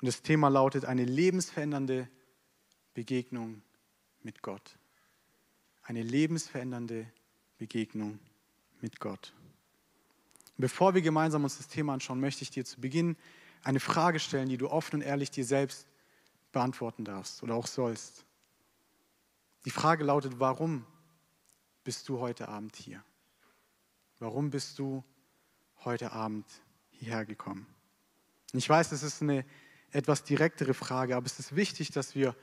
Und das Thema lautet eine lebensverändernde Begegnung mit Gott. Eine lebensverändernde Begegnung mit Gott. Bevor wir gemeinsam uns das Thema anschauen, möchte ich dir zu Beginn eine Frage stellen, die du offen und ehrlich dir selbst beantworten darfst oder auch sollst. Die Frage lautet, warum bist du heute Abend hier? Warum bist du heute Abend hierher gekommen? Ich weiß, das ist eine etwas direktere Frage, aber es ist wichtig, dass wir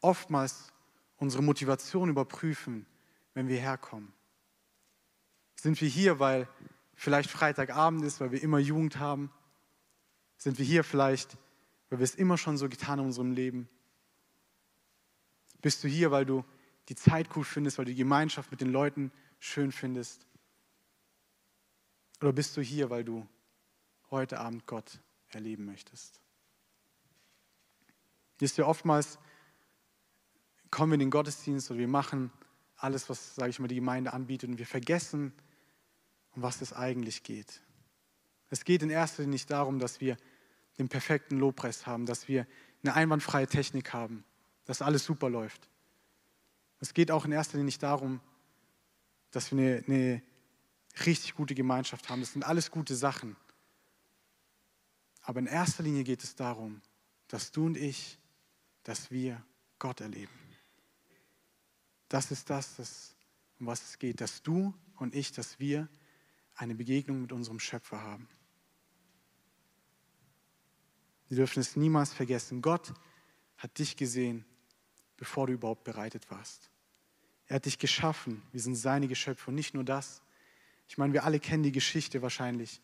oftmals unsere Motivation überprüfen, wenn wir herkommen. Sind wir hier, weil vielleicht Freitagabend ist, weil wir immer Jugend haben? Sind wir hier vielleicht, weil wir es immer schon so getan haben in unserem Leben? Bist du hier, weil du die Zeit cool findest, weil du die Gemeinschaft mit den Leuten schön findest? Oder bist du hier, weil du heute Abend Gott erleben möchtest? Wisst ihr, oftmals kommen wir in den Gottesdienst oder wir machen alles, was, sage ich mal, die Gemeinde anbietet und wir vergessen, um was es eigentlich geht. Es geht in erster Linie nicht darum, dass wir den perfekten Lobpreis haben, dass wir eine einwandfreie Technik haben, dass alles super läuft. Es geht auch in erster Linie nicht darum, dass wir eine, eine richtig gute Gemeinschaft haben. Das sind alles gute Sachen. Aber in erster Linie geht es darum, dass du und ich, dass wir Gott erleben. Das ist das, das, um was es geht, dass du und ich, dass wir eine Begegnung mit unserem Schöpfer haben. Wir dürfen es niemals vergessen. Gott hat dich gesehen, bevor du überhaupt bereitet warst. Er hat dich geschaffen. Wir sind seine Geschöpfe. Und nicht nur das. Ich meine, wir alle kennen die Geschichte wahrscheinlich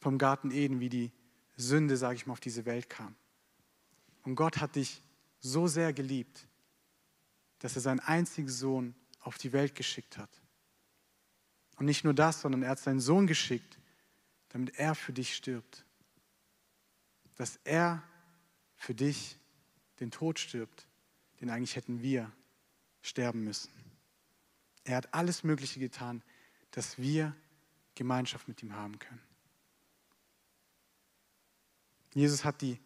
vom Garten Eden, wie die Sünde, sage ich mal, auf diese Welt kam. Und Gott hat dich so sehr geliebt, dass er seinen einzigen Sohn auf die Welt geschickt hat. Und nicht nur das, sondern er hat seinen Sohn geschickt, damit er für dich stirbt. Dass er für dich den Tod stirbt, den eigentlich hätten wir sterben müssen. Er hat alles Mögliche getan, dass wir Gemeinschaft mit ihm haben können. Jesus hat die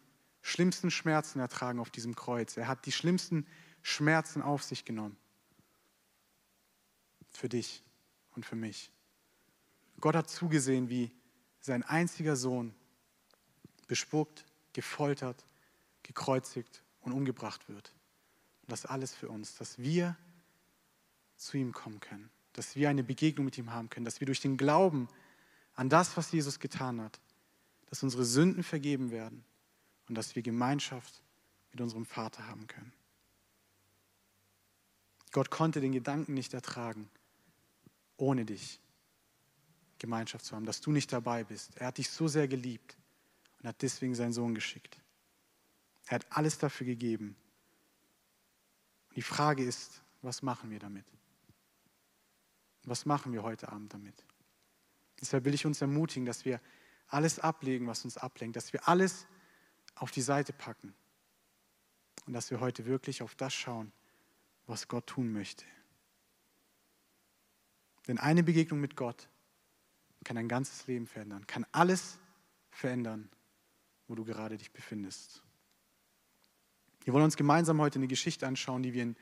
schlimmsten Schmerzen ertragen auf diesem Kreuz. Er hat die schlimmsten Schmerzen auf sich genommen. Für dich und für mich. Gott hat zugesehen, wie sein einziger Sohn bespuckt, gefoltert, gekreuzigt und umgebracht wird. Und das alles für uns, dass wir zu ihm kommen können, dass wir eine Begegnung mit ihm haben können, dass wir durch den Glauben an das, was Jesus getan hat, dass unsere Sünden vergeben werden und dass wir Gemeinschaft mit unserem Vater haben können. Gott konnte den Gedanken nicht ertragen, ohne dich Gemeinschaft zu haben, dass du nicht dabei bist. Er hat dich so sehr geliebt und hat deswegen seinen Sohn geschickt. Er hat alles dafür gegeben. Und die Frage ist, was machen wir damit? Was machen wir heute Abend damit? Deshalb will ich uns ermutigen, dass wir alles ablegen, was uns ablenkt, dass wir alles auf die Seite packen und dass wir heute wirklich auf das schauen, was Gott tun möchte. Denn eine Begegnung mit Gott kann dein ganzes Leben verändern, kann alles verändern, wo du gerade dich befindest. Wir wollen uns gemeinsam heute eine Geschichte anschauen, die wir in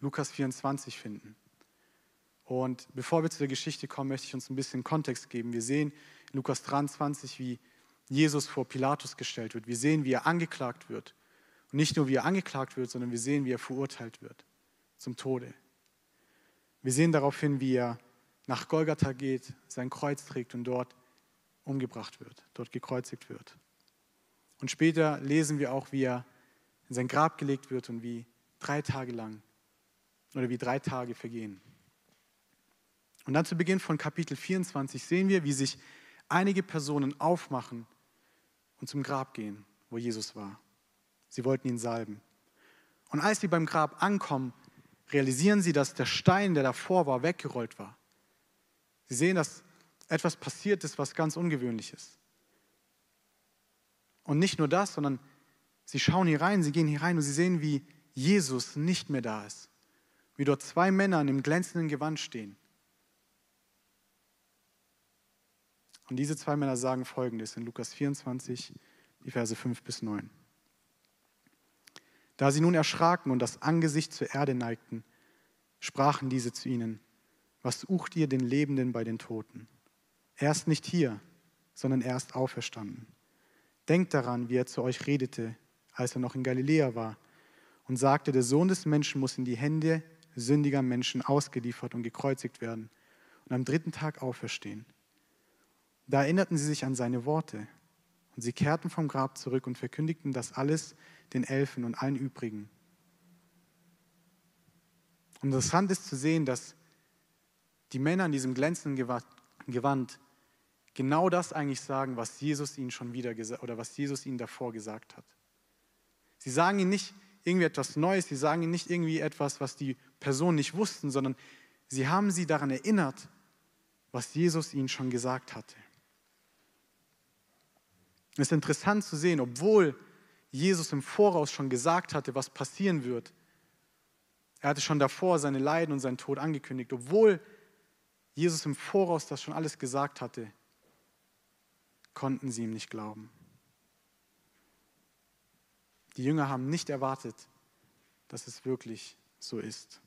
Lukas 24 finden. Und bevor wir zu der Geschichte kommen, möchte ich uns ein bisschen Kontext geben. Wir sehen in Lukas 23, wie Jesus vor Pilatus gestellt wird. Wir sehen, wie er angeklagt wird. Und nicht nur, wie er angeklagt wird, sondern wir sehen, wie er verurteilt wird zum Tode. Wir sehen daraufhin, wie er nach Golgatha geht, sein Kreuz trägt und dort umgebracht wird, dort gekreuzigt wird. Und später lesen wir auch, wie er in sein Grab gelegt wird und wie drei Tage lang oder wie drei Tage vergehen. Und dann zu Beginn von Kapitel 24 sehen wir, wie sich einige Personen aufmachen und zum Grab gehen, wo Jesus war. Sie wollten ihn salben. Und als sie beim Grab ankommen, realisieren sie, dass der Stein, der davor war, weggerollt war. Sie sehen, dass etwas passiert ist, was ganz ungewöhnlich ist. Und nicht nur das, sondern sie schauen hier rein, sie gehen hier rein und sie sehen, wie Jesus nicht mehr da ist. Wie dort zwei Männer in dem glänzenden Gewand stehen. Und diese zwei Männer sagen folgendes in Lukas 24, die Verse 5 bis 9. Da sie nun erschraken und das Angesicht zur Erde neigten, sprachen diese zu ihnen, was sucht ihr den Lebenden bei den Toten? Er ist nicht hier, sondern er ist auferstanden. Denkt daran, wie er zu euch redete, als er noch in Galiläa war und sagte, der Sohn des Menschen muss in die Hände sündiger Menschen ausgeliefert und gekreuzigt werden und am dritten Tag auferstehen. Da erinnerten sie sich an seine Worte und sie kehrten vom Grab zurück und verkündigten das alles den Elfen und allen übrigen. Und interessant ist zu sehen, dass die Männer in diesem glänzenden Gewand genau das eigentlich sagen, was Jesus ihnen schon wieder gesagt oder was Jesus ihnen davor gesagt hat. Sie sagen ihnen nicht irgendwie etwas Neues, sie sagen ihnen nicht irgendwie etwas, was die Personen nicht wussten, sondern sie haben sie daran erinnert, was Jesus ihnen schon gesagt hatte. Es ist interessant zu sehen, obwohl Jesus im Voraus schon gesagt hatte, was passieren wird. Er hatte schon davor seine Leiden und seinen Tod angekündigt. Obwohl Jesus im Voraus das schon alles gesagt hatte, konnten sie ihm nicht glauben. Die Jünger haben nicht erwartet, dass es wirklich so ist.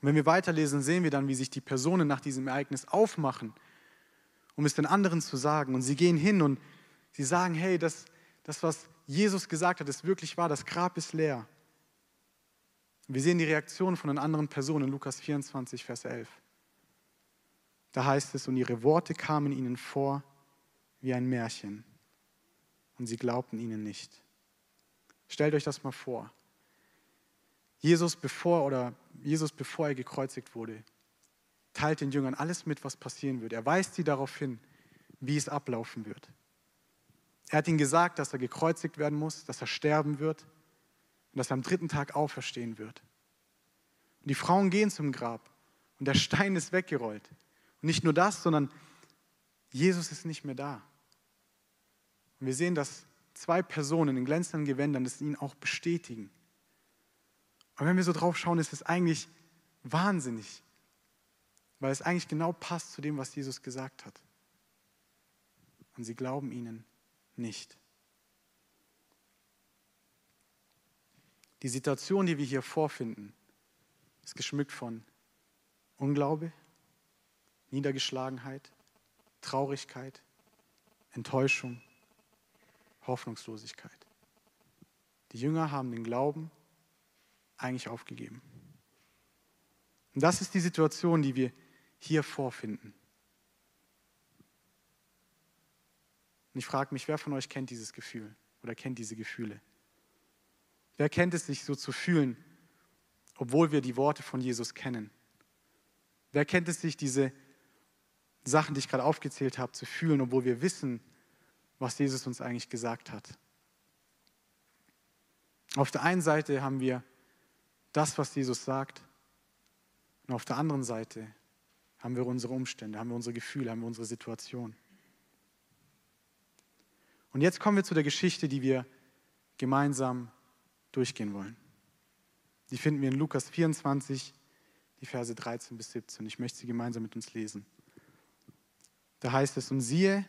Und wenn wir weiterlesen, sehen wir dann, wie sich die Personen nach diesem Ereignis aufmachen um es den anderen zu sagen. Und sie gehen hin und sie sagen, hey, das, das was Jesus gesagt hat, ist wirklich wahr, das Grab ist leer. Wir sehen die Reaktion von den anderen Personen in Lukas 24, Vers 11. Da heißt es, und ihre Worte kamen ihnen vor wie ein Märchen und sie glaubten ihnen nicht. Stellt euch das mal vor. Jesus bevor oder Jesus bevor er gekreuzigt wurde, teilt den Jüngern alles mit, was passieren wird. Er weist sie darauf hin, wie es ablaufen wird. Er hat ihnen gesagt, dass er gekreuzigt werden muss, dass er sterben wird und dass er am dritten Tag auferstehen wird. Und die Frauen gehen zum Grab und der Stein ist weggerollt. Und nicht nur das, sondern Jesus ist nicht mehr da. Und wir sehen, dass zwei Personen in glänzenden Gewändern das ihn auch bestätigen. Und wenn wir so drauf schauen, ist es eigentlich wahnsinnig, weil es eigentlich genau passt zu dem, was Jesus gesagt hat. Und sie glauben ihnen nicht. Die Situation, die wir hier vorfinden, ist geschmückt von Unglaube, Niedergeschlagenheit, Traurigkeit, Enttäuschung, Hoffnungslosigkeit. Die Jünger haben den Glauben eigentlich aufgegeben. Und das ist die Situation, die wir hier vorfinden. Und ich frage mich, wer von euch kennt dieses Gefühl oder kennt diese Gefühle? Wer kennt es, sich so zu fühlen, obwohl wir die Worte von Jesus kennen? Wer kennt es sich, diese Sachen, die ich gerade aufgezählt habe, zu fühlen, obwohl wir wissen, was Jesus uns eigentlich gesagt hat? Auf der einen Seite haben wir das, was Jesus sagt, und auf der anderen Seite haben wir unsere Umstände, haben wir unsere Gefühle, haben wir unsere Situation. Und jetzt kommen wir zu der Geschichte, die wir gemeinsam durchgehen wollen. Die finden wir in Lukas 24, die Verse 13 bis 17. Ich möchte sie gemeinsam mit uns lesen. Da heißt es, und siehe,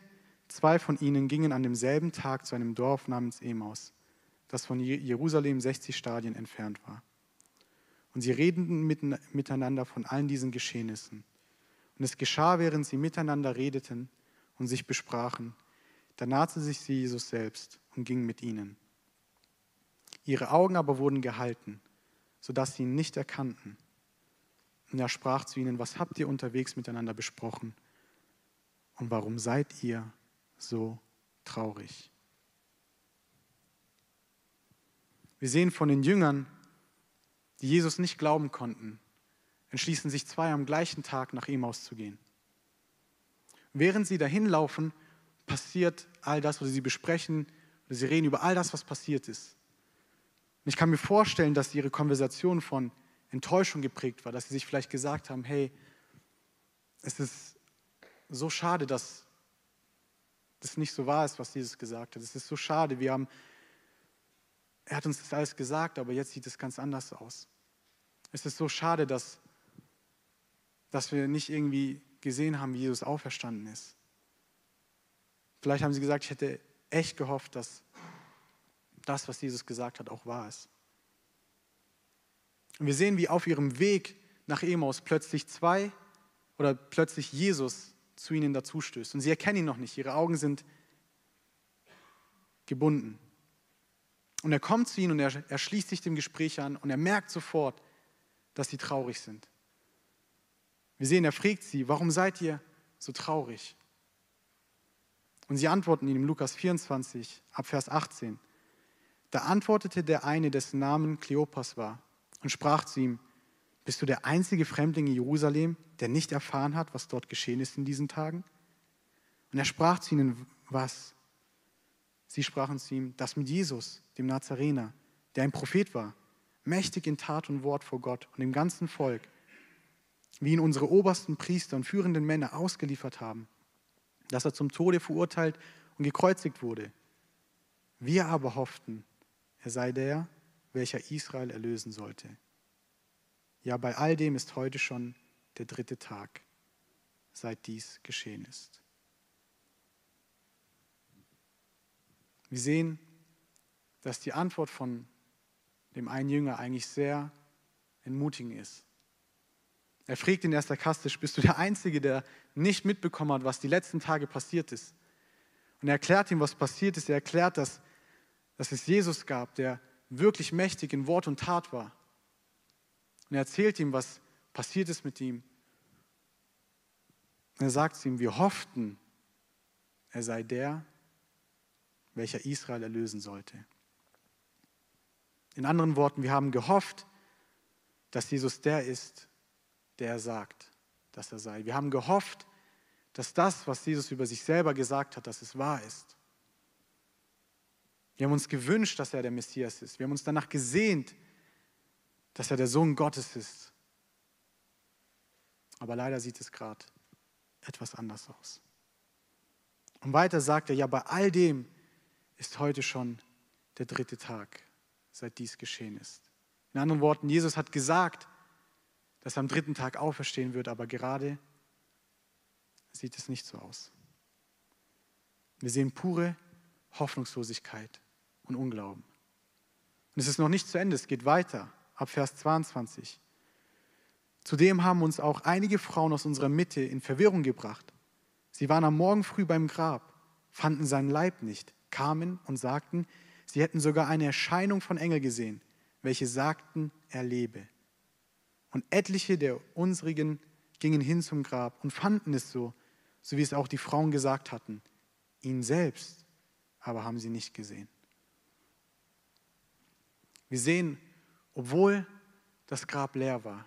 zwei von ihnen gingen an demselben Tag zu einem Dorf namens Emaus, das von Jerusalem 60 Stadien entfernt war. Und sie redeten miteinander von allen diesen Geschehnissen. Und es geschah, während sie miteinander redeten und sich besprachen, da nahte sich Jesus selbst und ging mit ihnen. Ihre Augen aber wurden gehalten, sodass sie ihn nicht erkannten. Und er sprach zu ihnen, was habt ihr unterwegs miteinander besprochen? Und warum seid ihr so traurig? Wir sehen von den Jüngern, die Jesus nicht glauben konnten, entschließen sich zwei am gleichen Tag nach ihm auszugehen. Während sie dahin laufen, passiert all das, was sie besprechen, oder sie reden über all das, was passiert ist. Und ich kann mir vorstellen, dass ihre Konversation von Enttäuschung geprägt war, dass sie sich vielleicht gesagt haben, hey, es ist so schade, dass das nicht so wahr ist, was Jesus gesagt hat. Es ist so schade, wir haben, er hat uns das alles gesagt, aber jetzt sieht es ganz anders aus. Es ist so schade, dass dass wir nicht irgendwie gesehen haben, wie Jesus auferstanden ist. Vielleicht haben sie gesagt, ich hätte echt gehofft, dass das, was Jesus gesagt hat, auch wahr ist. Und wir sehen, wie auf ihrem Weg nach Emaus plötzlich zwei oder plötzlich Jesus zu ihnen dazustößt. Und sie erkennen ihn noch nicht. Ihre Augen sind gebunden. Und er kommt zu ihnen und er, er schließt sich dem Gespräch an und er merkt sofort, dass sie traurig sind. Wir sehen, er fragt sie, warum seid ihr so traurig? Und sie antworten ihm Lukas 24, ab Vers 18. Da antwortete der eine, dessen Namen Kleopas war, und sprach zu ihm, bist du der einzige Fremdling in Jerusalem, der nicht erfahren hat, was dort geschehen ist in diesen Tagen? Und er sprach zu ihnen, was? Sie sprachen zu ihm, das mit Jesus, dem Nazarener, der ein Prophet war, mächtig in Tat und Wort vor Gott und dem ganzen Volk, wie ihn unsere obersten Priester und führenden Männer ausgeliefert haben, dass er zum Tode verurteilt und gekreuzigt wurde. Wir aber hofften, er sei der, welcher Israel erlösen sollte. Ja, bei all dem ist heute schon der dritte Tag, seit dies geschehen ist. Wir sehen, dass die Antwort von dem einen Jünger eigentlich sehr entmutigend ist. Er fragt ihn erst sarkastisch, bist du der Einzige, der nicht mitbekommen hat, was die letzten Tage passiert ist? Und er erklärt ihm, was passiert ist. Er erklärt, dass, dass es Jesus gab, der wirklich mächtig in Wort und Tat war. Und er erzählt ihm, was passiert ist mit ihm. Und er sagt zu ihm, wir hofften, er sei der, welcher Israel erlösen sollte. In anderen Worten, wir haben gehofft, dass Jesus der ist, der er sagt, dass er sei. Wir haben gehofft, dass das, was Jesus über sich selber gesagt hat, dass es wahr ist. Wir haben uns gewünscht, dass er der Messias ist. Wir haben uns danach gesehnt, dass er der Sohn Gottes ist. Aber leider sieht es gerade etwas anders aus. Und weiter sagt er, ja, bei all dem ist heute schon der dritte Tag, seit dies geschehen ist. In anderen Worten, Jesus hat gesagt, dass er am dritten Tag auferstehen wird, aber gerade sieht es nicht so aus. Wir sehen pure Hoffnungslosigkeit und Unglauben. Und es ist noch nicht zu Ende, es geht weiter ab Vers 22. Zudem haben uns auch einige Frauen aus unserer Mitte in Verwirrung gebracht. Sie waren am Morgen früh beim Grab, fanden seinen Leib nicht, kamen und sagten, sie hätten sogar eine Erscheinung von Engel gesehen, welche sagten, er lebe. Und etliche der unsrigen gingen hin zum Grab und fanden es so, so wie es auch die Frauen gesagt hatten. Ihn selbst aber haben sie nicht gesehen. Wir sehen obwohl das Grab leer war,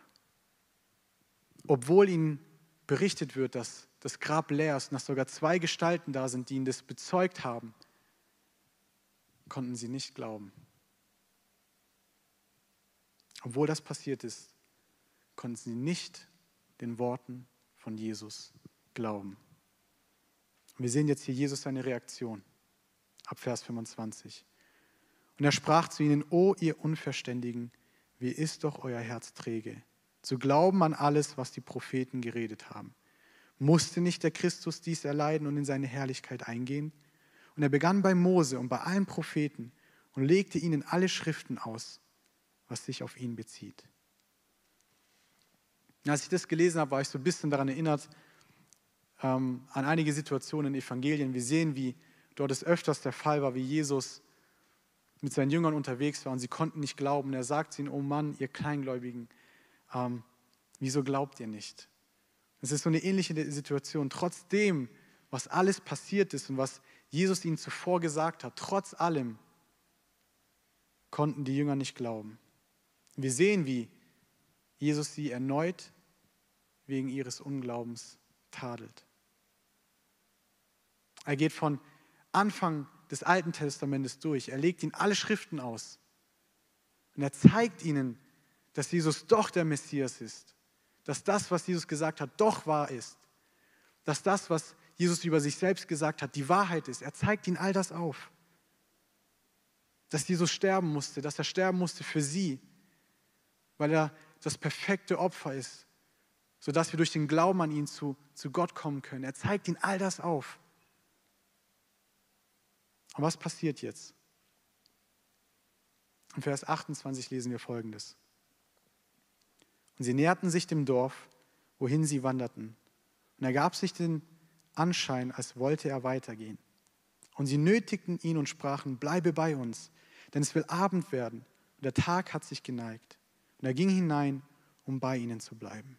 obwohl ihnen berichtet wird, dass das Grab leer ist und dass sogar zwei Gestalten da sind, die ihnen das bezeugt haben, konnten sie nicht glauben. Obwohl das passiert ist, konnten sie nicht den Worten von Jesus glauben. wir sehen jetzt hier Jesus seine Reaktion ab Vers 25. Und er sprach zu ihnen, O ihr Unverständigen, wie ist doch euer Herz träge, zu glauben an alles, was die Propheten geredet haben. Musste nicht der Christus dies erleiden und in seine Herrlichkeit eingehen? Und er begann bei Mose und bei allen Propheten und legte ihnen alle Schriften aus, was sich auf ihn bezieht. Als ich das gelesen habe, war ich so ein bisschen daran erinnert, ähm, an einige Situationen in Evangelien. Wir sehen, wie dort es öfters der Fall war, wie Jesus mit seinen Jüngern unterwegs war und sie konnten nicht glauben. Er sagt ihnen, oh Mann, ihr Kleingläubigen, ähm, wieso glaubt ihr nicht? Es ist so eine ähnliche Situation. Trotzdem, was alles passiert ist und was Jesus ihnen zuvor gesagt hat, trotz allem konnten die Jünger nicht glauben. Wir sehen, wie Jesus sie erneut wegen ihres Unglaubens tadelt. Er geht von Anfang des Alten Testamentes durch. Er legt ihnen alle Schriften aus. Und er zeigt ihnen, dass Jesus doch der Messias ist. Dass das, was Jesus gesagt hat, doch wahr ist. Dass das, was Jesus über sich selbst gesagt hat, die Wahrheit ist. Er zeigt ihnen all das auf. Dass Jesus sterben musste, dass er sterben musste für sie, weil er das perfekte Opfer ist, sodass wir durch den Glauben an ihn zu, zu Gott kommen können. Er zeigt ihnen all das auf. Und was passiert jetzt? In Vers 28 lesen wir folgendes. Und sie näherten sich dem Dorf, wohin sie wanderten. Und er gab sich den Anschein, als wollte er weitergehen. Und sie nötigten ihn und sprachen, bleibe bei uns, denn es will Abend werden und der Tag hat sich geneigt. Und er ging hinein, um bei ihnen zu bleiben.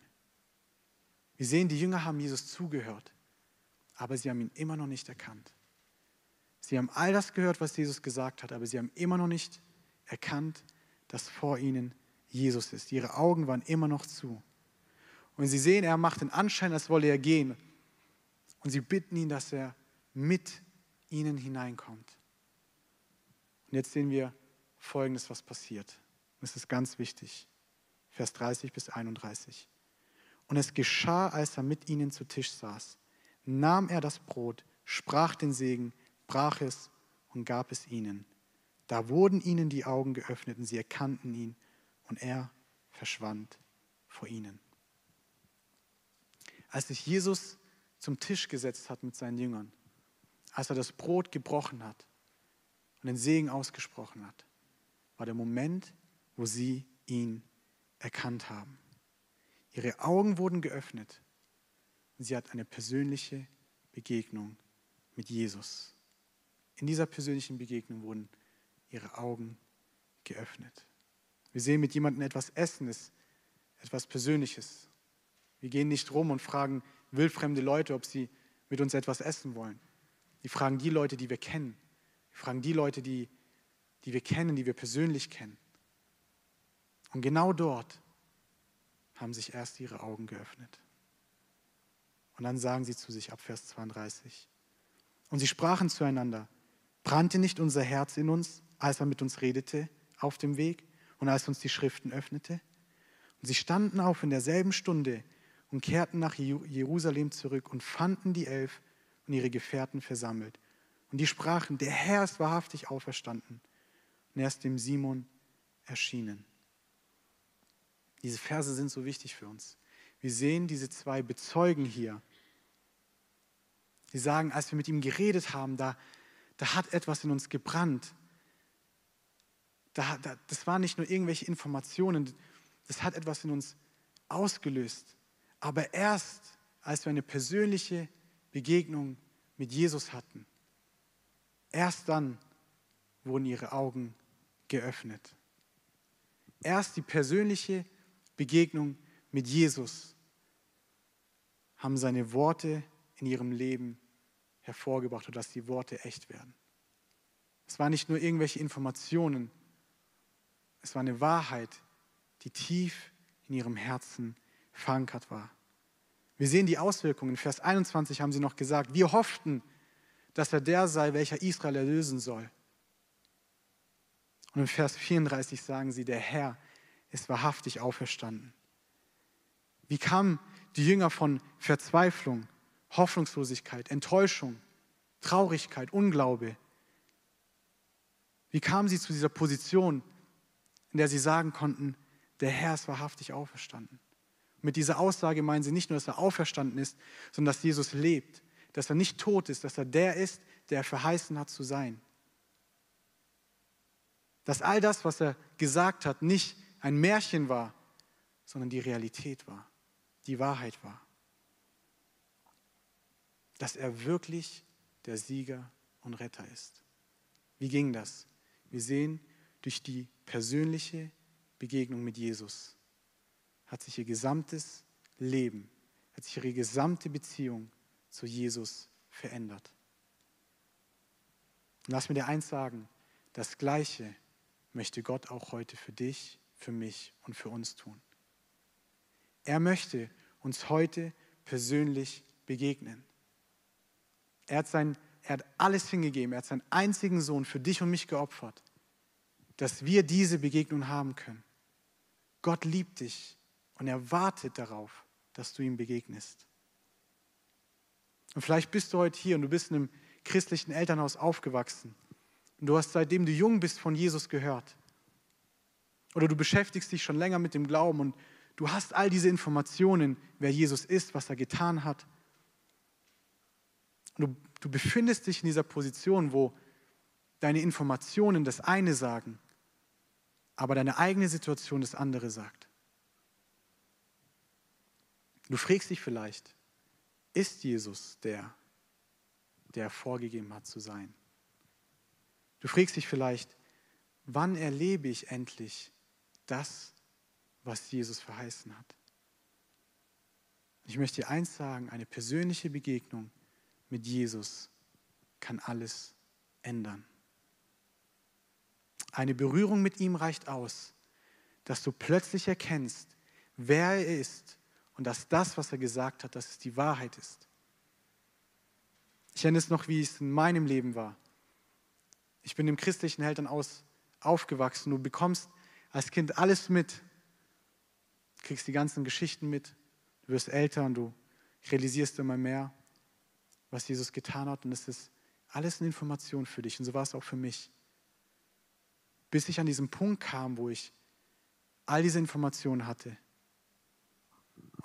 Wir sehen, die Jünger haben Jesus zugehört, aber sie haben ihn immer noch nicht erkannt. Sie haben all das gehört, was Jesus gesagt hat, aber sie haben immer noch nicht erkannt, dass vor ihnen Jesus ist. Ihre Augen waren immer noch zu. Und sie sehen, er macht den Anschein, als wolle er gehen. Und sie bitten ihn, dass er mit ihnen hineinkommt. Und jetzt sehen wir Folgendes, was passiert. Das ist ganz wichtig. Vers 30 bis 31. Und es geschah, als er mit ihnen zu Tisch saß, nahm er das Brot, sprach den Segen, brach es und gab es ihnen. Da wurden ihnen die Augen geöffnet und sie erkannten ihn und er verschwand vor ihnen. Als sich Jesus zum Tisch gesetzt hat mit seinen Jüngern, als er das Brot gebrochen hat und den Segen ausgesprochen hat, war der Moment, wo sie ihn erkannt haben. Ihre Augen wurden geöffnet und sie hat eine persönliche Begegnung mit Jesus. In dieser persönlichen Begegnung wurden ihre Augen geöffnet. Wir sehen mit jemandem etwas essen, ist etwas Persönliches. Wir gehen nicht rum und fragen wildfremde Leute, ob sie mit uns etwas essen wollen. Wir fragen die Leute, die wir kennen. Wir fragen die Leute, die, die wir kennen, die wir persönlich kennen. Und genau dort haben sich erst ihre Augen geöffnet. Und dann sagen sie zu sich ab Vers 32. Und sie sprachen zueinander, brannte nicht unser Herz in uns, als er mit uns redete auf dem Weg und als uns die Schriften öffnete? Und sie standen auf in derselben Stunde und kehrten nach Jerusalem zurück und fanden die Elf und ihre Gefährten versammelt. Und die sprachen, der Herr ist wahrhaftig auferstanden und er ist dem Simon erschienen. Diese Verse sind so wichtig für uns. Wir sehen diese zwei Bezeugen hier. Sie sagen, als wir mit ihm geredet haben, da, da hat etwas in uns gebrannt. Da, da, das waren nicht nur irgendwelche Informationen, das hat etwas in uns ausgelöst. Aber erst, als wir eine persönliche Begegnung mit Jesus hatten, erst dann wurden ihre Augen geöffnet. Erst die persönliche Begegnung mit Jesus haben seine Worte in ihrem Leben hervorgebracht, sodass die Worte echt werden. Es waren nicht nur irgendwelche Informationen, es war eine Wahrheit, die tief in ihrem Herzen verankert war. Wir sehen die Auswirkungen. In Vers 21 haben sie noch gesagt, wir hofften, dass er der sei, welcher Israel erlösen soll. Und in Vers 34 sagen sie, der Herr ist wahrhaftig auferstanden. Wie kamen die Jünger von Verzweiflung, Hoffnungslosigkeit, Enttäuschung, Traurigkeit, Unglaube? Wie kamen sie zu dieser Position, in der sie sagen konnten, der Herr ist wahrhaftig auferstanden? Mit dieser Aussage meinen sie nicht nur, dass er auferstanden ist, sondern dass Jesus lebt, dass er nicht tot ist, dass er der ist, der er verheißen hat zu sein. Dass all das, was er gesagt hat, nicht ein Märchen war, sondern die Realität war, die Wahrheit war. Dass er wirklich der Sieger und Retter ist. Wie ging das? Wir sehen, durch die persönliche Begegnung mit Jesus hat sich ihr gesamtes Leben, hat sich ihre gesamte Beziehung zu Jesus verändert. Und lass mir dir eins sagen, das Gleiche möchte Gott auch heute für dich für mich und für uns tun. Er möchte uns heute persönlich begegnen. Er hat, sein, er hat alles hingegeben. Er hat seinen einzigen Sohn für dich und mich geopfert, dass wir diese Begegnung haben können. Gott liebt dich und er wartet darauf, dass du ihm begegnest. Und vielleicht bist du heute hier und du bist in einem christlichen Elternhaus aufgewachsen. Und du hast seitdem du jung bist von Jesus gehört. Oder du beschäftigst dich schon länger mit dem Glauben und du hast all diese Informationen, wer Jesus ist, was er getan hat. Du, du befindest dich in dieser Position, wo deine Informationen das eine sagen, aber deine eigene Situation das andere sagt. Du fragst dich vielleicht, ist Jesus der, der vorgegeben hat zu sein? Du fragst dich vielleicht, wann erlebe ich endlich das, was Jesus verheißen hat? Ich möchte dir eins sagen, eine persönliche Begegnung mit Jesus kann alles ändern. Eine Berührung mit ihm reicht aus, dass du plötzlich erkennst, wer er ist und dass das, was er gesagt hat, dass es die Wahrheit ist. Ich erinnere es noch, wie es in meinem Leben war. Ich bin im christlichen Elternhaus aufgewachsen. Du bekommst als Kind alles mit. Du kriegst die ganzen Geschichten mit. Du wirst älter und du realisierst immer mehr, was Jesus getan hat. Und es ist alles eine Information für dich. Und so war es auch für mich. Bis ich an diesen Punkt kam, wo ich all diese Informationen hatte.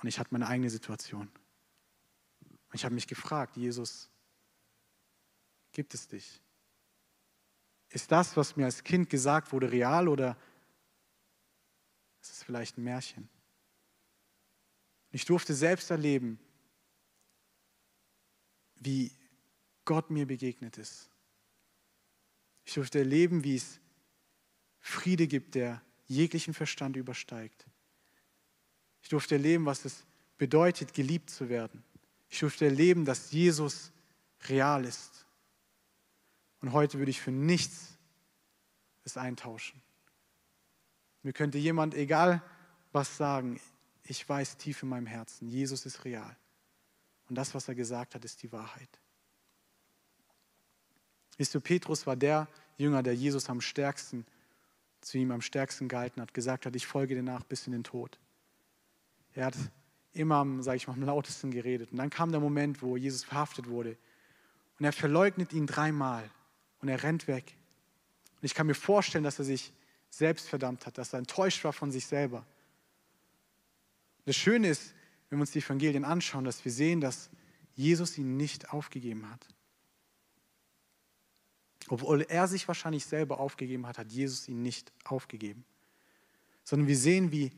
Und ich hatte meine eigene Situation. Und ich habe mich gefragt, Jesus, gibt es dich? Ist das, was mir als Kind gesagt wurde, real oder ist es vielleicht ein Märchen? Ich durfte selbst erleben, wie Gott mir begegnet ist. Ich durfte erleben, wie es Friede gibt, der jeglichen Verstand übersteigt. Ich durfte erleben, was es bedeutet, geliebt zu werden. Ich durfte erleben, dass Jesus real ist. Und heute würde ich für nichts es eintauschen. Mir könnte jemand, egal was sagen, ich weiß tief in meinem Herzen, Jesus ist real. Und das, was er gesagt hat, ist die Wahrheit. Wisst du, Petrus war der Jünger, der Jesus am stärksten, zu ihm am stärksten gehalten hat, gesagt hat, ich folge dir nach bis in den Tod. Er hat immer, sage ich mal, am lautesten geredet. Und dann kam der Moment, wo Jesus verhaftet wurde. Und er verleugnet ihn dreimal und er rennt weg. Und ich kann mir vorstellen, dass er sich selbst verdammt hat, dass er enttäuscht war von sich selber. Das Schöne ist, wenn wir uns die Evangelien anschauen, dass wir sehen, dass Jesus ihn nicht aufgegeben hat. Obwohl er sich wahrscheinlich selber aufgegeben hat, hat Jesus ihn nicht aufgegeben. Sondern wir sehen, wie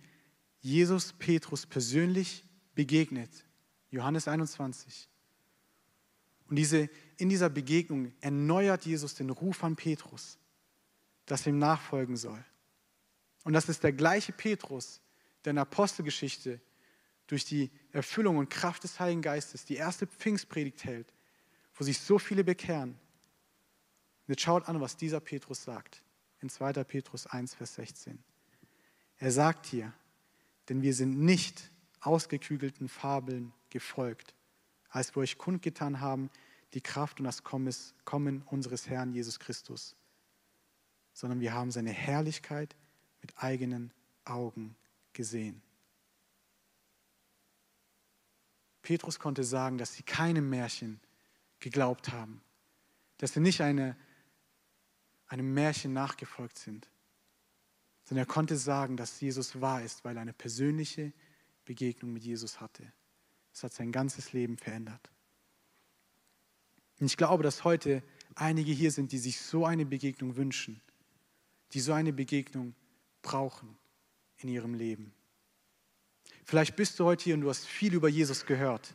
Jesus Petrus persönlich begegnet. Johannes 21. Und diese, in dieser Begegnung erneuert Jesus den Ruf an Petrus, dass er ihm nachfolgen soll. Und das ist der gleiche Petrus, der in der Apostelgeschichte durch die Erfüllung und Kraft des Heiligen Geistes die erste Pfingstpredigt hält, wo sich so viele bekehren. Und jetzt schaut an, was dieser Petrus sagt in 2. Petrus 1, Vers 16. Er sagt hier, denn wir sind nicht ausgeklügelten Fabeln gefolgt, als wir euch kundgetan haben, die Kraft und das Kommen unseres Herrn Jesus Christus, sondern wir haben seine Herrlichkeit mit eigenen Augen gesehen. Petrus konnte sagen, dass sie keinem Märchen geglaubt haben, dass sie nicht eine, einem Märchen nachgefolgt sind, sondern er konnte sagen, dass Jesus wahr ist, weil er eine persönliche Begegnung mit Jesus hatte. Es hat sein ganzes Leben verändert. Und ich glaube, dass heute einige hier sind, die sich so eine Begegnung wünschen, die so eine Begegnung brauchen in ihrem Leben. Vielleicht bist du heute hier und du hast viel über Jesus gehört.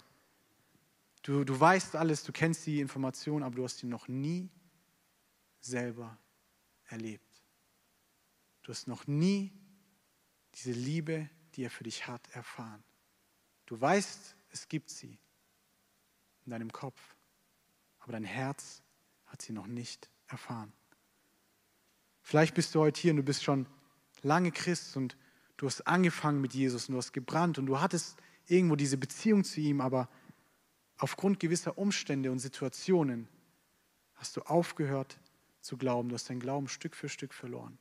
Du, du weißt alles, du kennst die Informationen, aber du hast ihn noch nie selber erlebt. Du hast noch nie diese Liebe, die er für dich hat, erfahren. Du weißt, es gibt sie in deinem Kopf, aber dein Herz hat sie noch nicht erfahren. Vielleicht bist du heute hier und du bist schon lange Christ und du hast angefangen mit Jesus und du hast gebrannt und du hattest irgendwo diese Beziehung zu ihm, aber aufgrund gewisser Umstände und Situationen hast du aufgehört zu glauben. Du hast deinen Glauben Stück für Stück verloren.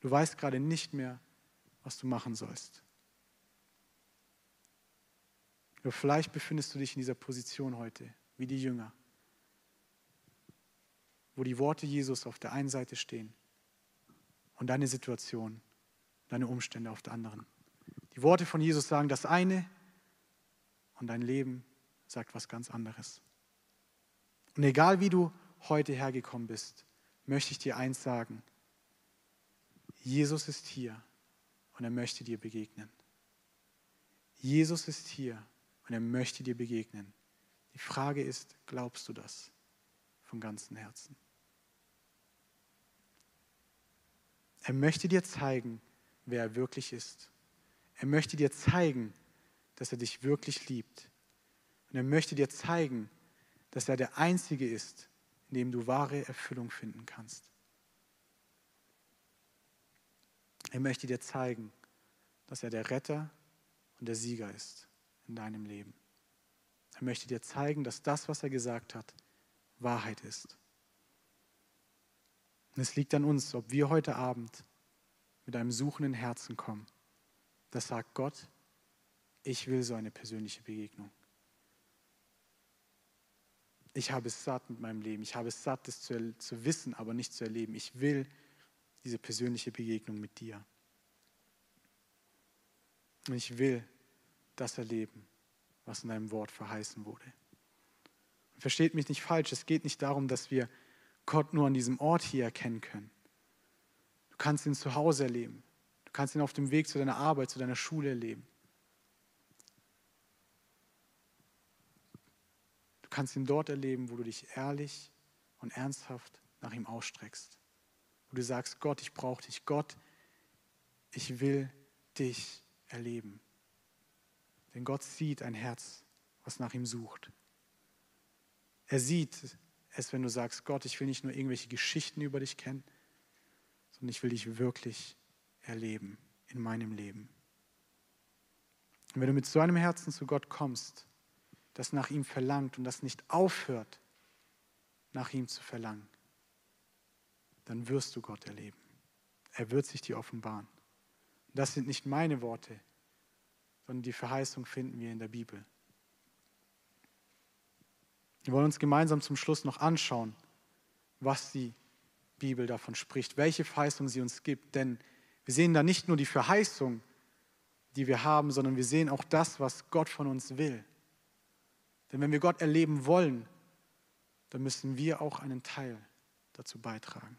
Du weißt gerade nicht mehr, was du machen sollst. Oder vielleicht befindest du dich in dieser Position heute, wie die Jünger, wo die Worte Jesus auf der einen Seite stehen und deine Situation, deine Umstände auf der anderen. Die Worte von Jesus sagen das eine und dein Leben sagt was ganz anderes. Und egal wie du heute hergekommen bist, möchte ich dir eins sagen. Jesus ist hier und er möchte dir begegnen. Jesus ist hier und er möchte dir begegnen. Die Frage ist, glaubst du das von ganzem Herzen? Er möchte dir zeigen, wer er wirklich ist. Er möchte dir zeigen, dass er dich wirklich liebt. Und er möchte dir zeigen, dass er der Einzige ist, in dem du wahre Erfüllung finden kannst. Er möchte dir zeigen, dass er der Retter und der Sieger ist in deinem Leben. Er möchte dir zeigen, dass das, was er gesagt hat, Wahrheit ist. Und es liegt an uns, ob wir heute Abend mit einem suchenden Herzen kommen. Das sagt Gott, ich will so eine persönliche Begegnung. Ich habe es satt mit meinem Leben. Ich habe es satt, das zu, zu wissen, aber nicht zu erleben. Ich will diese persönliche Begegnung mit dir. Und ich will das erleben, was in deinem Wort verheißen wurde. Versteht mich nicht falsch, es geht nicht darum, dass wir Gott nur an diesem Ort hier erkennen können. Du kannst ihn zu Hause erleben. Du kannst ihn auf dem Weg zu deiner Arbeit, zu deiner Schule erleben. Du kannst ihn dort erleben, wo du dich ehrlich und ernsthaft nach ihm ausstreckst. Wo du sagst, Gott, ich brauche dich. Gott, ich will dich erleben. Denn Gott sieht ein Herz, was nach ihm sucht. Er sieht es, wenn du sagst, Gott, ich will nicht nur irgendwelche Geschichten über dich kennen, sondern ich will dich wirklich erleben in meinem Leben. Und wenn du mit so einem Herzen zu Gott kommst, das nach ihm verlangt und das nicht aufhört, nach ihm zu verlangen, dann wirst du Gott erleben. Er wird sich dir offenbaren. Und das sind nicht meine Worte, sondern die Verheißung finden wir in der Bibel. Wir wollen uns gemeinsam zum Schluss noch anschauen, was die Bibel davon spricht, welche Verheißung sie uns gibt. Denn wir sehen da nicht nur die Verheißung, die wir haben, sondern wir sehen auch das, was Gott von uns will. Denn wenn wir Gott erleben wollen, dann müssen wir auch einen Teil dazu beitragen.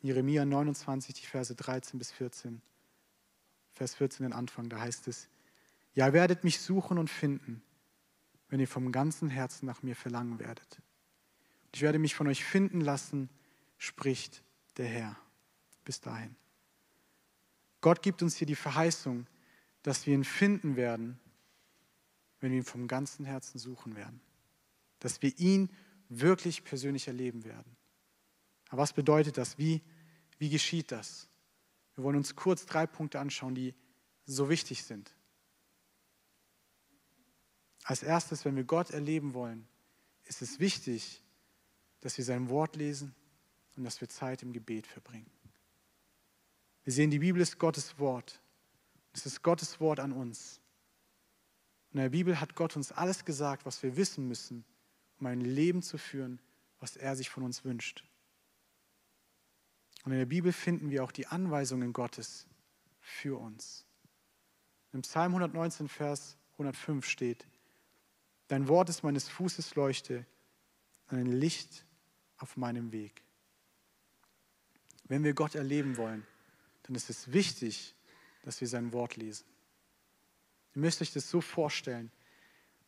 Jeremia 29, die Verse 13 bis 14. Vers 14, den Anfang, da heißt es, ja, werdet mich suchen und finden, wenn ihr vom ganzen Herzen nach mir verlangen werdet. Ich werde mich von euch finden lassen, spricht der Herr. Bis dahin. Gott gibt uns hier die Verheißung, dass wir ihn finden werden, wenn wir ihn vom ganzen Herzen suchen werden. Dass wir ihn wirklich persönlich erleben werden. Aber was bedeutet das? Wie, wie geschieht das? Wir wollen uns kurz drei Punkte anschauen, die so wichtig sind. Als erstes, wenn wir Gott erleben wollen, ist es wichtig, dass wir sein Wort lesen und dass wir Zeit im Gebet verbringen. Wir sehen, die Bibel ist Gottes Wort. Es ist Gottes Wort an uns. In der Bibel hat Gott uns alles gesagt, was wir wissen müssen, um ein Leben zu führen, was er sich von uns wünscht. Und in der Bibel finden wir auch die Anweisungen Gottes für uns. Im Psalm 119, Vers 105 steht, Dein Wort ist meines Fußes Leuchte, ein Licht auf meinem Weg. Wenn wir Gott erleben wollen, dann ist es wichtig, dass wir sein Wort lesen. Ihr müsst euch das so vorstellen.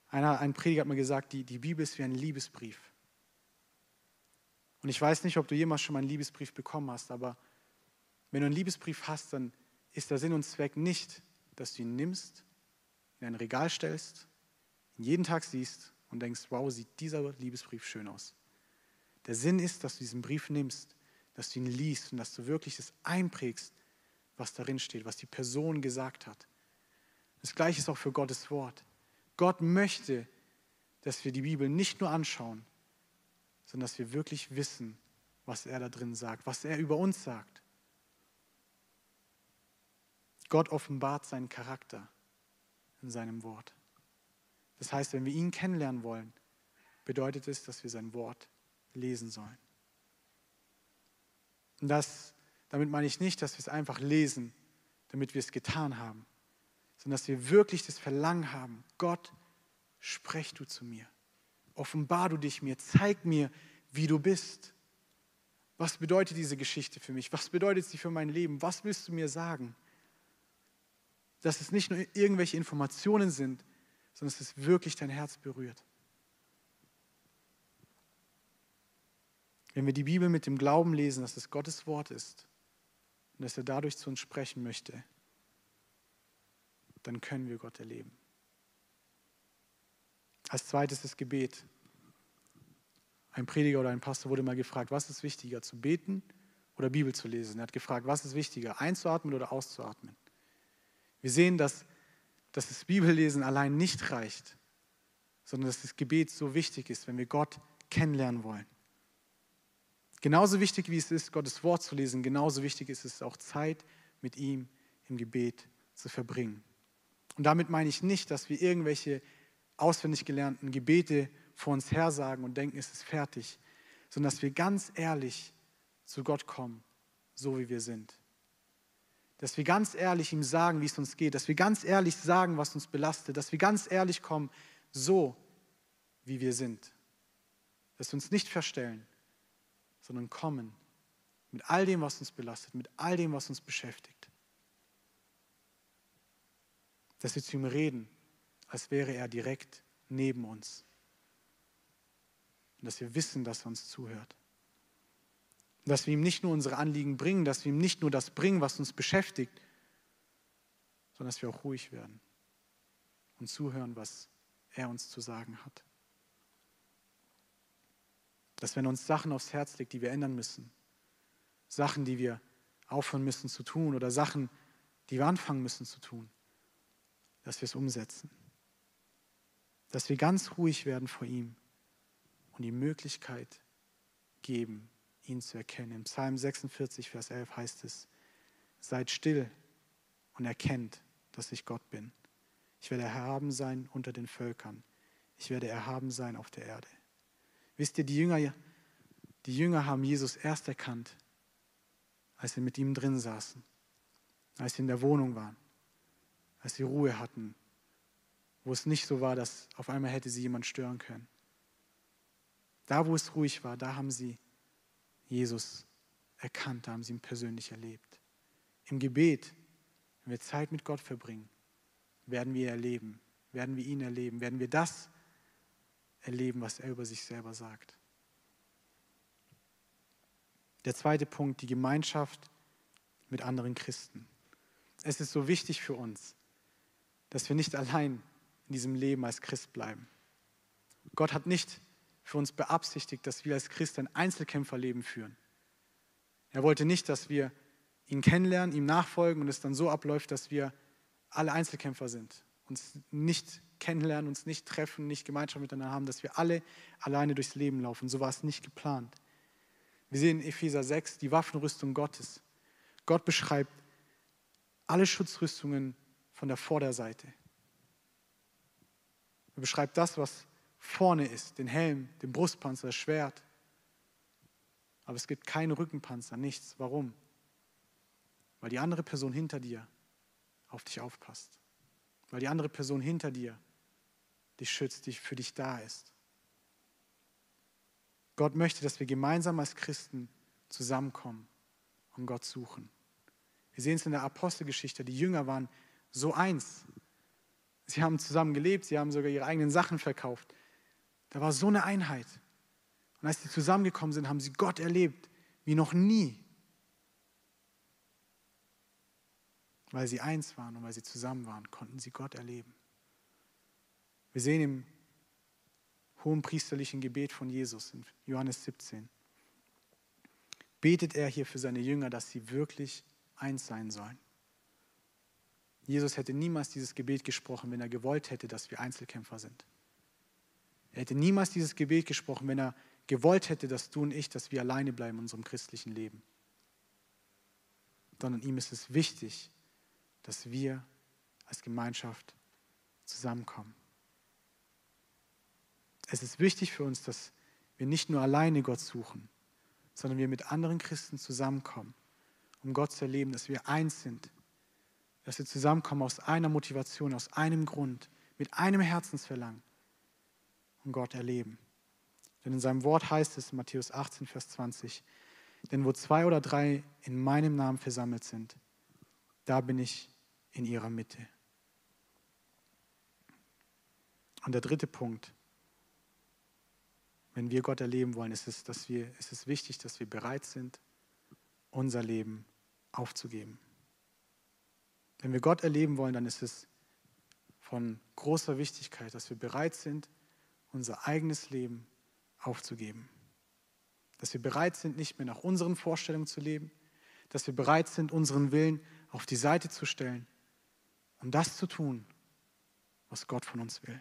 Einer, ein Prediger hat mir gesagt, die, die Bibel ist wie ein Liebesbrief. Und ich weiß nicht, ob du jemals schon mal einen Liebesbrief bekommen hast, aber wenn du einen Liebesbrief hast, dann ist der Sinn und Zweck nicht, dass du ihn nimmst, in ein Regal stellst, jeden Tag siehst und denkst, wow, sieht dieser Liebesbrief schön aus. Der Sinn ist, dass du diesen Brief nimmst, dass du ihn liest und dass du wirklich das einprägst, was darin steht, was die Person gesagt hat. Das gleiche ist auch für Gottes Wort. Gott möchte, dass wir die Bibel nicht nur anschauen, sondern dass wir wirklich wissen, was er da drin sagt, was er über uns sagt. Gott offenbart seinen Charakter in seinem Wort. Das heißt, wenn wir ihn kennenlernen wollen, bedeutet es, dass wir sein Wort lesen sollen. Und das, damit meine ich nicht, dass wir es einfach lesen, damit wir es getan haben, sondern dass wir wirklich das Verlangen haben, Gott, sprech du zu mir. offenbar du dich mir, zeig mir, wie du bist. Was bedeutet diese Geschichte für mich? Was bedeutet sie für mein Leben? Was willst du mir sagen? Dass es nicht nur irgendwelche Informationen sind, sondern dass es wirklich dein Herz berührt. Wenn wir die Bibel mit dem Glauben lesen, dass es Gottes Wort ist und dass er dadurch zu uns sprechen möchte, dann können wir Gott erleben. Als zweites das Gebet. Ein Prediger oder ein Pastor wurde mal gefragt, was ist wichtiger, zu beten oder Bibel zu lesen? Er hat gefragt, was ist wichtiger, einzuatmen oder auszuatmen? Wir sehen, dass, dass das Bibellesen allein nicht reicht, sondern dass das Gebet so wichtig ist, wenn wir Gott kennenlernen wollen. Genauso wichtig wie es ist, Gottes Wort zu lesen, genauso wichtig ist es auch Zeit mit ihm im Gebet zu verbringen. Und damit meine ich nicht, dass wir irgendwelche auswendig gelernten Gebete vor uns hersagen und denken, es ist fertig, sondern dass wir ganz ehrlich zu Gott kommen, so wie wir sind. Dass wir ganz ehrlich ihm sagen, wie es uns geht, dass wir ganz ehrlich sagen, was uns belastet, dass wir ganz ehrlich kommen, so wie wir sind. Dass wir uns nicht verstellen, sondern kommen mit all dem, was uns belastet, mit all dem, was uns beschäftigt. Dass wir zu ihm reden, als wäre er direkt neben uns. Und dass wir wissen, dass er uns zuhört. Dass wir ihm nicht nur unsere Anliegen bringen, dass wir ihm nicht nur das bringen, was uns beschäftigt, sondern dass wir auch ruhig werden und zuhören, was er uns zu sagen hat dass wenn uns Sachen aufs Herz legt, die wir ändern müssen, Sachen, die wir aufhören müssen zu tun oder Sachen, die wir anfangen müssen zu tun, dass wir es umsetzen. Dass wir ganz ruhig werden vor ihm und die Möglichkeit geben, ihn zu erkennen. Im Psalm 46, Vers 11 heißt es, seid still und erkennt, dass ich Gott bin. Ich werde erhaben sein unter den Völkern. Ich werde erhaben sein auf der Erde. Wisst ihr, die Jünger, die Jünger haben Jesus erst erkannt, als sie mit ihm drin saßen, als sie in der Wohnung waren, als sie Ruhe hatten, wo es nicht so war, dass auf einmal hätte sie jemand stören können. Da, wo es ruhig war, da haben sie Jesus erkannt, da haben sie ihn persönlich erlebt. Im Gebet, wenn wir Zeit mit Gott verbringen, werden wir erleben, werden wir ihn erleben, werden wir das erleben, was er über sich selber sagt. Der zweite Punkt, die Gemeinschaft mit anderen Christen. Es ist so wichtig für uns, dass wir nicht allein in diesem Leben als Christ bleiben. Gott hat nicht für uns beabsichtigt, dass wir als Christ ein Einzelkämpferleben führen. Er wollte nicht, dass wir ihn kennenlernen, ihm nachfolgen und es dann so abläuft, dass wir alle Einzelkämpfer sind, uns nicht kennenlernen, uns nicht treffen, nicht Gemeinschaft miteinander haben, dass wir alle alleine durchs Leben laufen. So war es nicht geplant. Wir sehen in Epheser 6 die Waffenrüstung Gottes. Gott beschreibt alle Schutzrüstungen von der Vorderseite. Er beschreibt das, was vorne ist, den Helm, den Brustpanzer, das Schwert. Aber es gibt keine Rückenpanzer, nichts. Warum? Weil die andere Person hinter dir auf dich aufpasst. Weil die andere Person hinter dir dich schützt, die für dich da ist. Gott möchte, dass wir gemeinsam als Christen zusammenkommen und Gott suchen. Wir sehen es in der Apostelgeschichte, die Jünger waren so eins. Sie haben zusammen gelebt, sie haben sogar ihre eigenen Sachen verkauft. Da war so eine Einheit. Und als sie zusammengekommen sind, haben sie Gott erlebt wie noch nie. Weil sie eins waren und weil sie zusammen waren, konnten sie Gott erleben. Wir sehen im hohen priesterlichen Gebet von Jesus in Johannes 17, betet er hier für seine Jünger, dass sie wirklich eins sein sollen. Jesus hätte niemals dieses Gebet gesprochen, wenn er gewollt hätte, dass wir Einzelkämpfer sind. Er hätte niemals dieses Gebet gesprochen, wenn er gewollt hätte, dass du und ich, dass wir alleine bleiben in unserem christlichen Leben. Sondern ihm ist es wichtig, dass wir als Gemeinschaft zusammenkommen. Es ist wichtig für uns, dass wir nicht nur alleine Gott suchen, sondern wir mit anderen Christen zusammenkommen, um Gott zu erleben, dass wir eins sind, dass wir zusammenkommen aus einer Motivation, aus einem Grund, mit einem Herzensverlangen und Gott erleben. Denn in seinem Wort heißt es Matthäus 18, Vers 20, denn wo zwei oder drei in meinem Namen versammelt sind, da bin ich in ihrer Mitte. Und der dritte Punkt, wenn wir Gott erleben wollen, ist es, dass wir, ist es wichtig, dass wir bereit sind, unser Leben aufzugeben. Wenn wir Gott erleben wollen, dann ist es von großer Wichtigkeit, dass wir bereit sind, unser eigenes Leben aufzugeben. Dass wir bereit sind, nicht mehr nach unseren Vorstellungen zu leben, dass wir bereit sind, unseren Willen auf die Seite zu stellen und das zu tun, was Gott von uns will.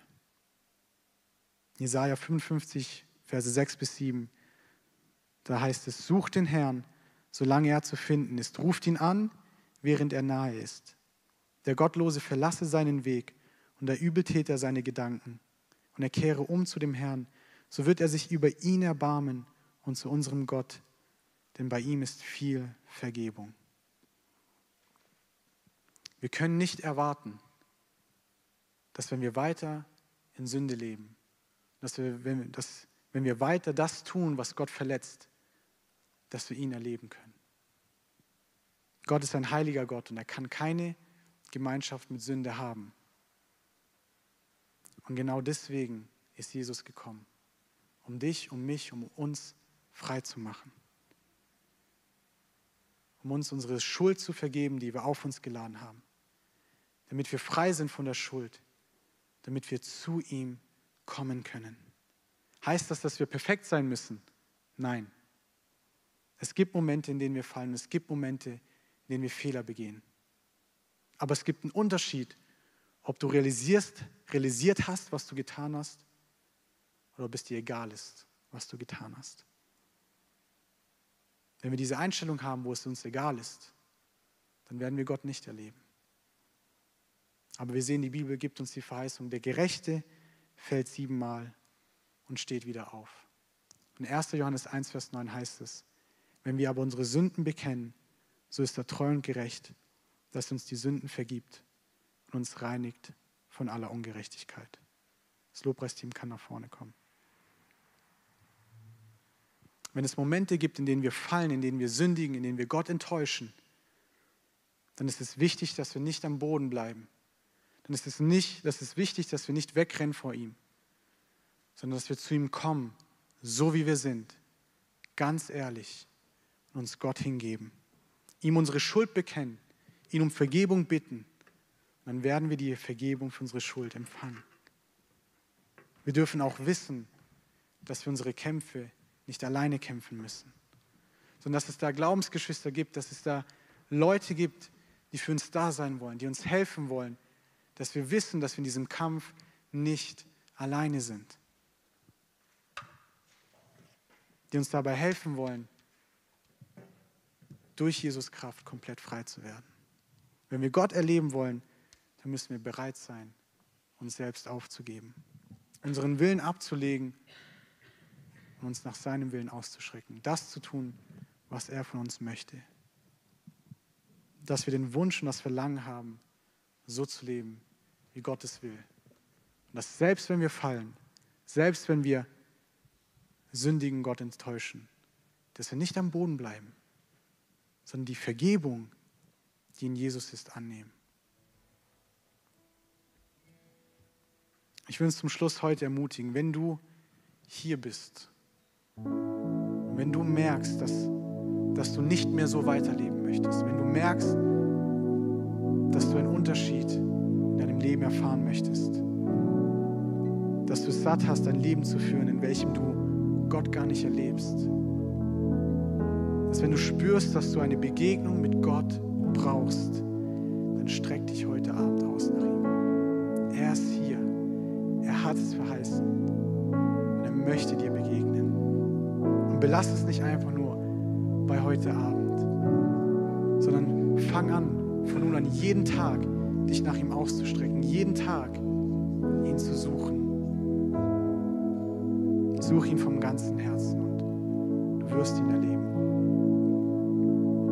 Jesaja 55, Verse 6 bis 7, da heißt es: Sucht den Herrn, solange er zu finden ist, ruft ihn an, während er nahe ist. Der Gottlose verlasse seinen Weg und der Übeltäter seine Gedanken und er kehre um zu dem Herrn, so wird er sich über ihn erbarmen und zu unserem Gott, denn bei ihm ist viel Vergebung. Wir können nicht erwarten, dass wenn wir weiter in Sünde leben, dass wir, wenn, dass, wenn wir weiter das tun, was Gott verletzt, dass wir ihn erleben können. Gott ist ein heiliger Gott und er kann keine Gemeinschaft mit Sünde haben. Und genau deswegen ist Jesus gekommen, um dich, um mich, um uns frei zu machen. Um uns unsere Schuld zu vergeben, die wir auf uns geladen haben. Damit wir frei sind von der Schuld. Damit wir zu ihm kommen können. Heißt das, dass wir perfekt sein müssen? Nein. Es gibt Momente, in denen wir fallen. Es gibt Momente, in denen wir Fehler begehen. Aber es gibt einen Unterschied, ob du realisierst, realisiert hast, was du getan hast, oder ob es dir egal ist, was du getan hast. Wenn wir diese Einstellung haben, wo es uns egal ist, dann werden wir Gott nicht erleben. Aber wir sehen, die Bibel gibt uns die Verheißung, der Gerechte fällt siebenmal und steht wieder auf. In 1. Johannes 1, Vers 9 heißt es, wenn wir aber unsere Sünden bekennen, so ist er treu und gerecht, dass uns die Sünden vergibt und uns reinigt von aller Ungerechtigkeit. Das Lobpreisteam kann nach vorne kommen. Wenn es Momente gibt, in denen wir fallen, in denen wir sündigen, in denen wir Gott enttäuschen, dann ist es wichtig, dass wir nicht am Boden bleiben. Dann ist es, nicht, das ist wichtig, dass wir nicht wegrennen vor ihm, sondern dass wir zu ihm kommen, so wie wir sind, ganz ehrlich und uns Gott hingeben, ihm unsere Schuld bekennen, ihn um Vergebung bitten dann werden wir die Vergebung für unsere Schuld empfangen. Wir dürfen auch wissen, dass wir unsere Kämpfe nicht alleine kämpfen müssen, sondern dass es da Glaubensgeschwister gibt, dass es da Leute gibt, die für uns da sein wollen, die uns helfen wollen, dass wir wissen, dass wir in diesem Kampf nicht alleine sind, die uns dabei helfen wollen, durch Jesus Kraft komplett frei zu werden. Wenn wir Gott erleben wollen, dann müssen wir bereit sein, uns selbst aufzugeben, unseren Willen abzulegen und uns nach seinem Willen auszuschrecken, das zu tun, was er von uns möchte. Dass wir den Wunsch und das Verlangen haben, so zu leben, wie Gott es will. Und dass selbst wenn wir fallen, selbst wenn wir sündigen Gott enttäuschen, dass wir nicht am Boden bleiben, sondern die Vergebung, die in Jesus ist, annehmen. Ich will uns zum Schluss heute ermutigen, wenn du hier bist, wenn du merkst, dass, dass du nicht mehr so weiterleben möchtest, wenn du merkst, dass du einen Unterschied in deinem Leben erfahren möchtest, dass du es satt hast, ein Leben zu führen, in welchem du Gott gar nicht erlebst, dass wenn du spürst, dass du eine Begegnung mit Gott brauchst, dann streck dich heute Abend aus hat es verheißen. Und er möchte dir begegnen. Und belass es nicht einfach nur bei heute Abend, sondern fang an, von nun an jeden Tag dich nach ihm auszustrecken, jeden Tag ihn zu suchen. Such ihn vom ganzen Herzen und du wirst ihn erleben.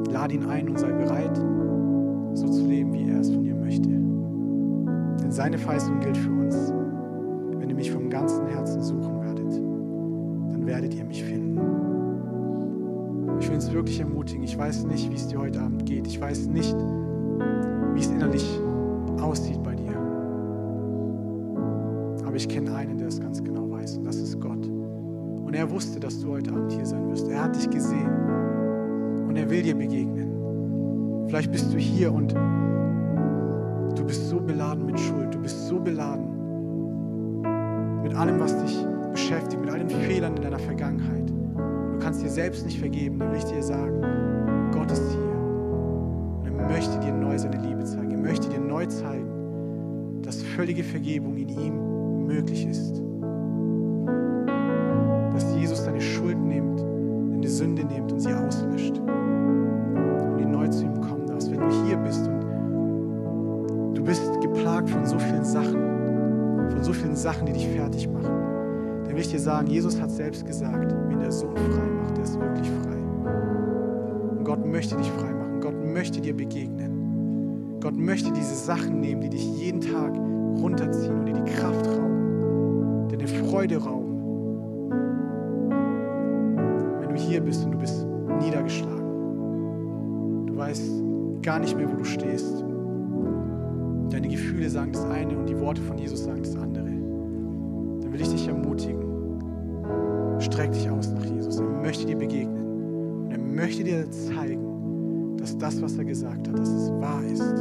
Lade ihn ein und sei bereit, so zu leben, wie er es von dir möchte. Denn seine Verheißung gilt für uns mich vom ganzen Herzen suchen werdet, dann mich finden. Ich will uns wirklich ermutigen. Ich weiß nicht, wie es dir heute Abend geht. Ich weiß nicht, wie es innerlich aussieht bei dir. Aber ich kenne einen, der es ganz genau weiß. Und das ist Gott. Und er wusste, dass du heute Abend hier sein wirst. Er hat dich gesehen. Und er will dir begegnen. Vielleicht bist du hier und du bist so beladen mit Schuld. Du bist so beladen allem, was dich beschäftigt, mit all den Fehlern in deiner Vergangenheit. Du kannst dir selbst nicht vergeben. Dann will ich dir sagen, Gott ist hier. Und er möchte dir neu seine Liebe zeigen. Er möchte dir neu zeigen, dass völlige Vergebung in ihm möglich ist. Dass Jesus deine Schuld nimmt, deine Sünde nimmt und sie auslöscht. Und du neu zu ihm kommen darfst. Wenn du hier bist und du bist geplagt von so vielen Sachen, von so vielen Sachen, die dich fertig machen, dann will ich dir sagen, Jesus hat selbst gesagt, wenn der Sohn frei macht, der ist wirklich frei. Und Gott möchte dich frei machen. Gott möchte dir begegnen. Gott möchte diese Sachen nehmen, die dich jeden Tag runterziehen und dir die Kraft rauben, die Freude rauben. Wenn du hier bist und du bist niedergeschlagen, du weißt gar nicht mehr, wo du stehst. Deine Gefühle sagen das eine und die Worte von Jesus sagen das andere. Dann will ich dich ermutigen. Streck dich aus nach Jesus. Er möchte dir begegnen. Und er möchte dir zeigen, dass das, was er gesagt hat, dass es wahr ist.